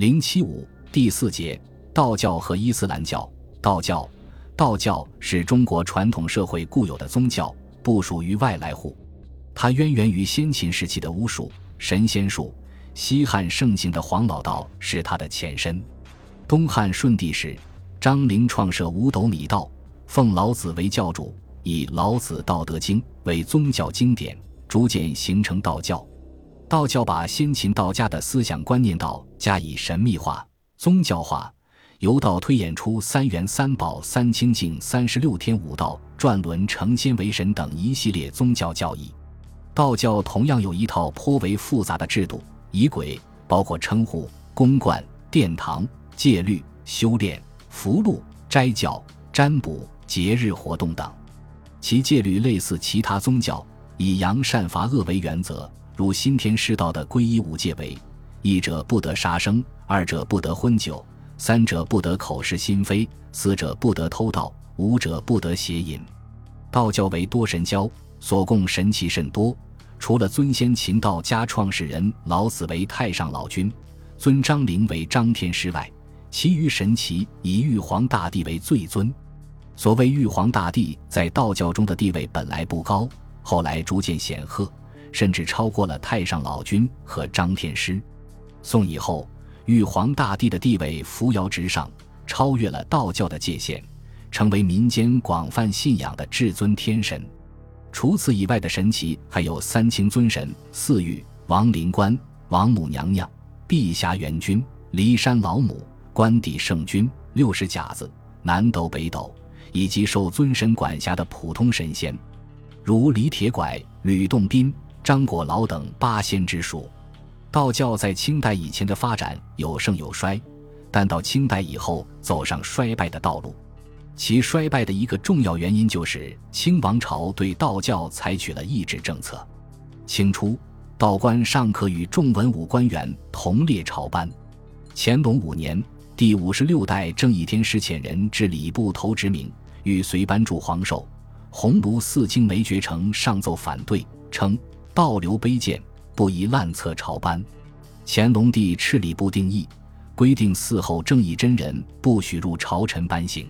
零七五第四节，道教和伊斯兰教。道教，道教是中国传统社会固有的宗教，不属于外来户。它渊源于先秦时期的巫术、神仙术。西汉盛行的黄老道是它的前身。东汉顺帝时，张陵创设五斗米道，奉老子为教主，以《老子·道德经》为宗教经典，逐渐形成道教。道教把先秦道家的思想观念道加以神秘化、宗教化，由道推演出三元、三宝、三清净、三十六天、五道、转轮、成仙为神等一系列宗教教义。道教同样有一套颇为复杂的制度。仪轨包括称呼、公冠、殿堂、戒律、修炼、符箓、斋教、占卜、节日活动等。其戒律类似其他宗教，以扬善罚恶为原则，如新天师道的皈依五戒为：一者不得杀生，二者不得荤酒，三者不得口是心非，四者不得偷盗，五者不得邪淫。道教为多神教，所供神奇甚多。除了尊先秦道家创始人老子为太上老君，尊张陵为张天师外，其余神祇以玉皇大帝为最尊。所谓玉皇大帝在道教中的地位本来不高，后来逐渐显赫，甚至超过了太上老君和张天师。宋以后，玉皇大帝的地位扶摇直上，超越了道教的界限，成为民间广泛信仰的至尊天神。除此以外的神奇还有三清尊神、四御、王灵官、王母娘娘、碧霞元君、骊山老母、关帝圣君、六十甲子、南斗北斗，以及受尊神管辖的普通神仙，如李铁拐、吕洞宾、张果老等八仙之术。道教在清代以前的发展有盛有衰，但到清代以后走上衰败的道路。其衰败的一个重要原因就是清王朝对道教采取了抑制政策。清初，道观尚可与众文武官员同列朝班。乾隆五年，第五十六代正义天师遣人至礼部投职名，欲随班助皇寿。鸿胪寺经梅觉成上奏反对，称道流卑贱，不宜滥策朝班。乾隆帝敕礼部定义，规定嗣后正义真人不许入朝臣班行。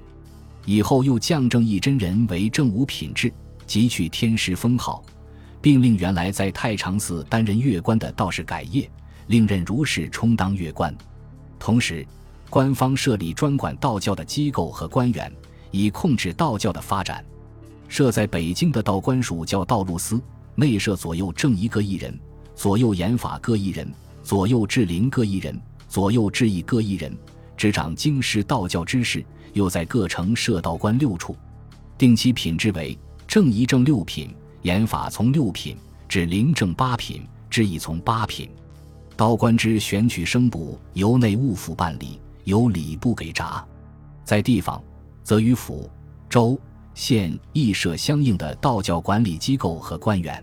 以后又降正义真人为正五品质，汲取天师封号，并令原来在太常寺担任乐官的道士改业，另任儒士充当乐官。同时，官方设立专管道教的机构和官员，以控制道教的发展。设在北京的道官署叫道路司，内设左右正一各一人，左右严法各一人，左右治灵各一人，左右治义各一人，执掌京师道教之事。又在各城设道观六处，定期品质为正一正六品，严法从六品至灵正八品，知义从八品。道观之选取生补由内务府办理，由礼部给札。在地方，则与府、州、县亦设相应的道教管理机构和官员。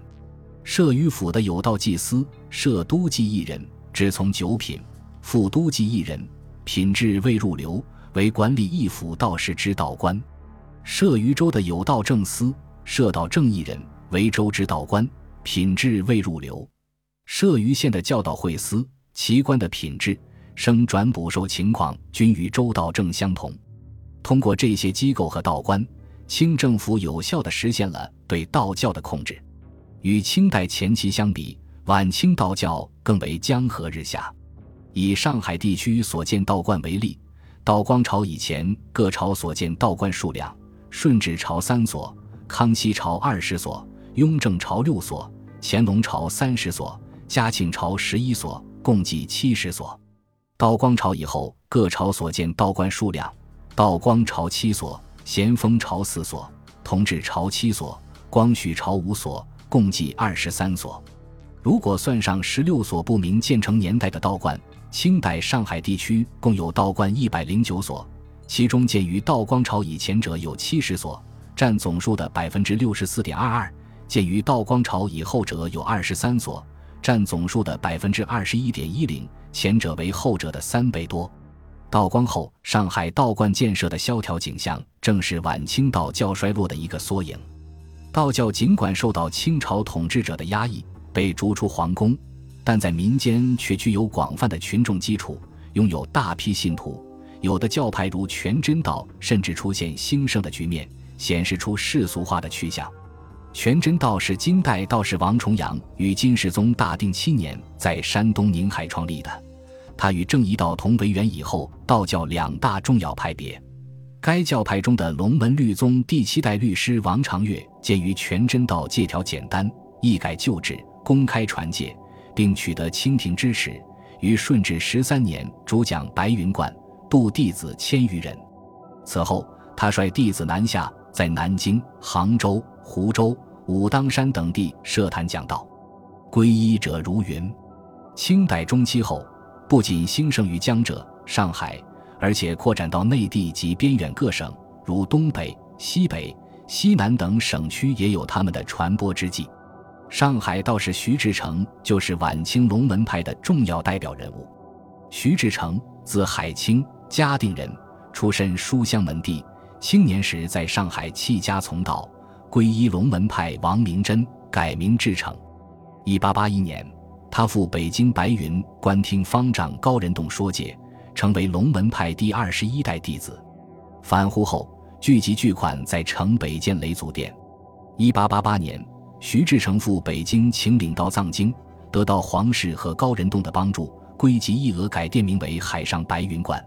设于府的有道祭司，设都祭一人，只从九品；副都祭一人，品质未入流。为管理一府道士之道官，设于州的有道正司，设道正一人，为州之道官，品质未入流；设于县的教导会司，其官的品质、升转补收情况均与州道正相同。通过这些机构和道官，清政府有效地实现了对道教的控制。与清代前期相比，晚清道教更为江河日下。以上海地区所建道观为例。道光朝以前，各朝所建道观数量：顺治朝三所，康熙朝二十所，雍正朝六所，乾隆朝三十所，嘉庆朝十一所，共计七十所。道光朝以后，各朝所建道观数量：道光朝七所，咸丰朝四所，同治朝七所，光绪朝五所，共计二十三所。如果算上十六所不明建成年代的道观，清代上海地区共有道观一百零九所，其中建于道光朝以前者有七十所，占总数的百分之六十四点二二；建于道光朝以后者有二十三所，占总数的百分之二十一点一零，前者为后者的三倍多。道光后，上海道观建设的萧条景象，正是晚清道教衰落的一个缩影。道教尽管受到清朝统治者的压抑，被逐出皇宫。但在民间却具有广泛的群众基础，拥有大批信徒。有的教派如全真道，甚至出现兴盛的局面，显示出世俗化的趋向。全真道是金代道士王重阳于金世宗大定七年在山东宁海创立的，他与正一道同为元以后道教两大重要派别。该教派中的龙门律宗第七代律师王长月，鉴于全真道戒条简单，一改旧制，公开传戒，并取得清廷支持，于顺治十三年主讲白云观。度弟子千余人。此后，他率弟子南下，在南京、杭州、湖州、武当山等地设坛讲道，皈依者如云。清代中期后，不仅兴盛于江浙、上海，而且扩展到内地及边远各省，如东北、西北、西南等省区也有他们的传播之际。上海道士徐志诚就是晚清龙门派的重要代表人物。徐志诚，字海清。嘉定人，出身书香门第。青年时在上海弃家从道，皈依龙门派王明真，改名志诚。一八八一年，他赴北京白云观听方丈高人洞说解，成为龙门派第二十一代弟子。返沪后，聚集巨款在城北建雷祖殿。一八八八年，徐志诚赴北京请领道藏经，得到皇室和高人洞的帮助，归集一额，改店名为海上白云观。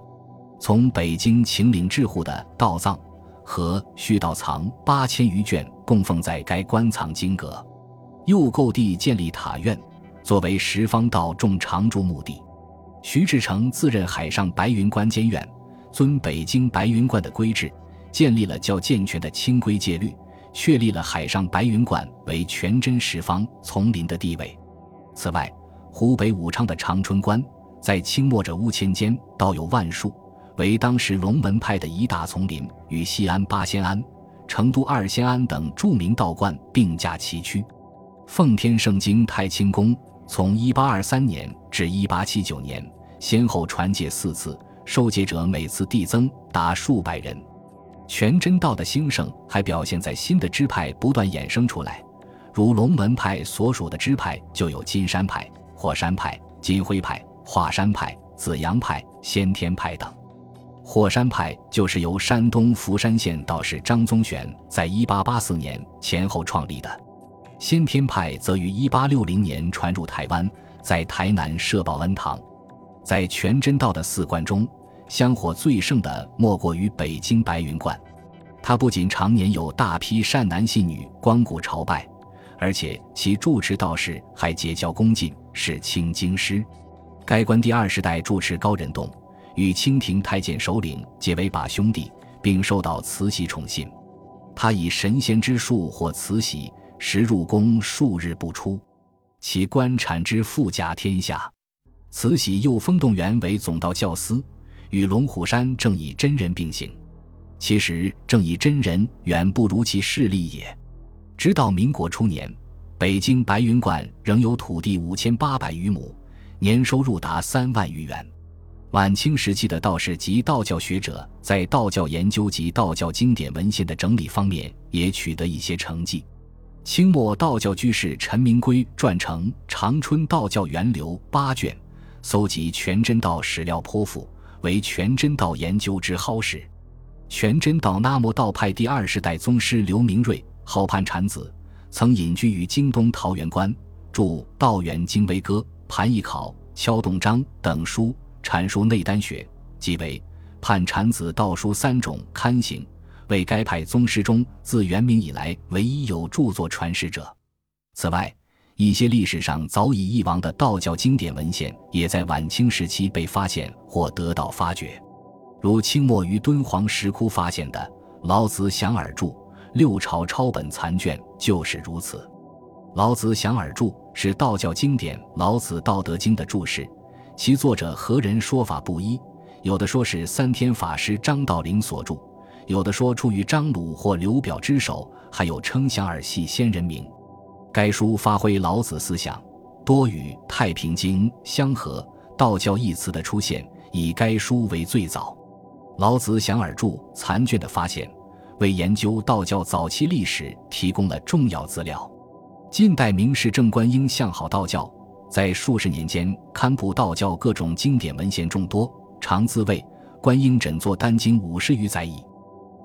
从北京请领致沪的道藏和虚道藏八千余卷供奉在该观藏经阁，又购地建立塔院，作为十方道众常住墓地。徐志诚自任海上白云观监院，遵北京白云观的规制，建立了较健全的清规戒律，确立了海上白云观为全真十方丛林的地位。此外，湖北武昌的长春观，在清末者屋千间，道有万数。为当时龙门派的一大丛林，与西安八仙庵、成都二仙庵等著名道观并驾齐驱。奉天圣经太清宫从1823年至1879年，先后传戒四次，受戒者每次递增达数百人。全真道的兴盛还表现在新的支派不断衍生出来，如龙门派所属的支派就有金山派、火山派、金辉派、华山派、紫阳派、先天派等。火山派就是由山东福山县道士张宗玄在1884年前后创立的，先天派则于1860年传入台湾，在台南设报恩堂。在全真道的四观中，香火最盛的莫过于北京白云观，它不仅常年有大批善男信女光顾朝拜，而且其住持道士还结交恭敬，是清经师。该观第二十代住持高仁栋。与清廷太监首领结为把兄弟，并受到慈禧宠信。他以神仙之术获慈禧，时入宫数日不出，其官产之富甲天下。慈禧又封动员为总道教司，与龙虎山正以真人并行。其实正以真人远不如其势力也。直到民国初年，北京白云观仍有土地五千八百余亩，年收入达三万余元。晚清时期的道士及道教学者在道教研究及道教经典文献的整理方面也取得一些成绩。清末道教居士陈明圭撰成《长春道教源流》八卷，搜集全真道史料颇富，为全真道研究之蒿史。全真道那摩道派第二十代宗师刘明瑞，号判禅子，曾隐居于京东桃源关，著《道源经微歌》《盘易考》《敲洞章》等书。阐述内丹学，即为判禅子道书三种刊行，为该派宗师中自元明以来唯一有著作传世者。此外，一些历史上早已遗忘的道教经典文献，也在晚清时期被发现或得到发掘，如清末于敦煌石窟发现的《老子详耳注》六朝抄本残卷就是如此。《老子详耳注》是道教经典《老子道德经》的注释。其作者何人说法不一，有的说是三天法师张道陵所著，有的说出于张鲁或刘表之手，还有称祥耳系先人名。该书发挥老子思想，多与《太平经》相合。道教一词的出现，以该书为最早。老子祥耳著残卷的发现，为研究道教早期历史提供了重要资料。近代名士郑观应向好道教。在数十年间刊布道教各种经典文献众多，常自谓观音枕坐丹经五十余载矣。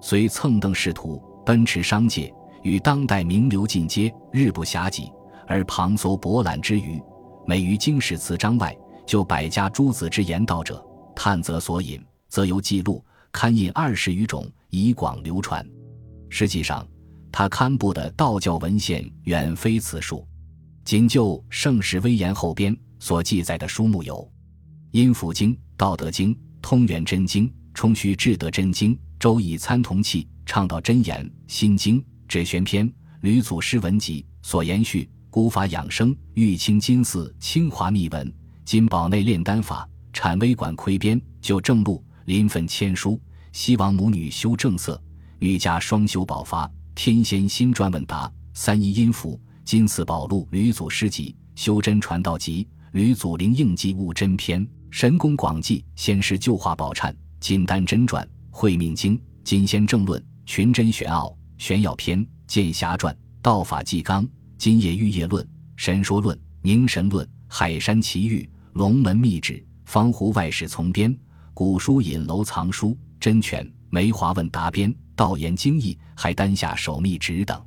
虽蹭蹬仕途，奔驰商界，与当代名流进阶，日不暇给，而旁搜博览之余，每于经史词章外，就百家诸子之言道者，探则所引，则由记录，刊印二十余种，以广流传。实际上，他刊布的道教文献远非此数。仅就《盛世威严》后编所记载的书目有《阴符经》《道德经》《通元真经》《冲虚至德真经》《周易参同契》《倡导真言》《心经》《指玄篇》《吕祖师文集》所延续《古法养生》《玉清金寺清华秘闻》《金宝内炼丹法》《产微馆窥编》《就正录》《临汾签书》《西王母女修正色》《瑜伽双修宝发》《天仙新传问答》《三一音符》。金寺宝录、吕祖诗集、修真传道集、吕祖灵应记悟真篇、神功广记、仙师旧话宝忏、金丹真传、会命经、金仙正论、群真玄奥、玄耀篇、剑侠传、道法纪纲、金叶玉叶论、神说论、凝神论、海山奇遇、龙门秘旨、方湖外史从编、古书引楼藏书、真诠、梅华问答编、道言经义、还丹下守秘旨等。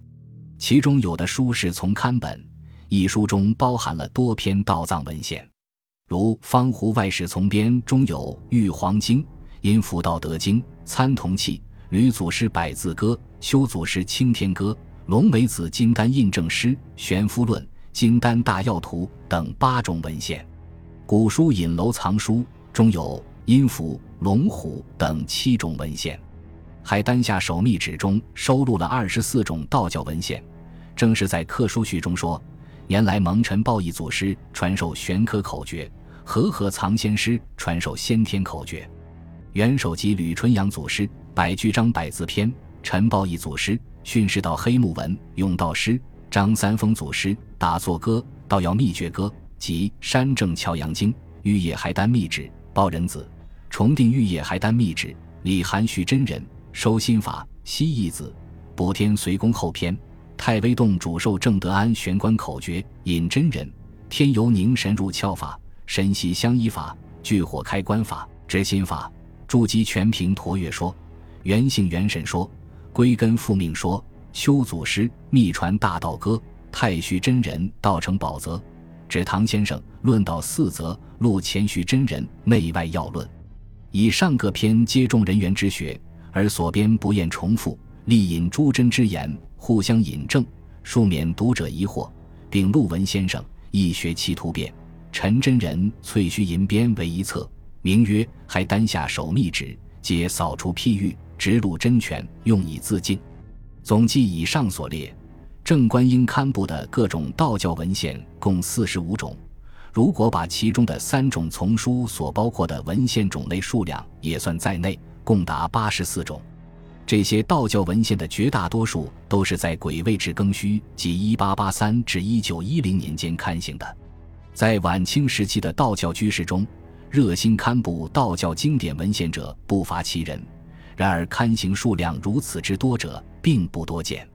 其中有的书是从刊本，一书中包含了多篇道藏文献，如《方湖外史从编》中有《玉皇经》《阴符道德经》《参同契》《吕祖师百字歌》《修祖师青天歌》《龙梅子金丹印证诗》《玄夫论》《金丹大要图》等八种文献。古书引楼藏书中有《阴符》《龙虎》等七种文献。还丹下守密旨中收录了二十四种道教文献，正是在课书序中说：“年来蒙尘报义祖师传授玄科口诀，和合藏仙师传授先天口诀。元首级吕纯阳祖师百句章百字篇，陈抱义祖师训示道黑木文永道师张三丰祖师打坐歌道要秘诀歌及山正乔阳经玉叶海丹秘旨报人子重定玉叶海丹秘旨李含蓄真人。”收心法，西义子，补天随公后篇，太微洞主寿正德安玄关口诀，引真人，天游凝神入窍法，神息相依法，聚火开关法，知心法，筑基全凭陀月说，原性元神说，归根复命说，修祖师秘传大道歌，太虚真人道成宝则，指唐先生论道四则，录前虚真人内外要论，以上各篇皆众人员之学。而所编不厌重复，力引诸真之言，互相引证，数免读者疑惑，并陆文先生易学期突变，陈真人翠须银编为一册，名曰《还丹下守密旨》，皆扫除譬喻，直录真权，用以自尽。总计以上所列，正观音刊布的各种道教文献共四十五种，如果把其中的三种丛书所包括的文献种类数量也算在内。共达八十四种，这些道教文献的绝大多数都是在癸未至庚戌即一八八三至一九一零年间刊行的。在晚清时期的道教居士中，热心刊布道教经典文献者不乏其人，然而刊行数量如此之多者并不多见。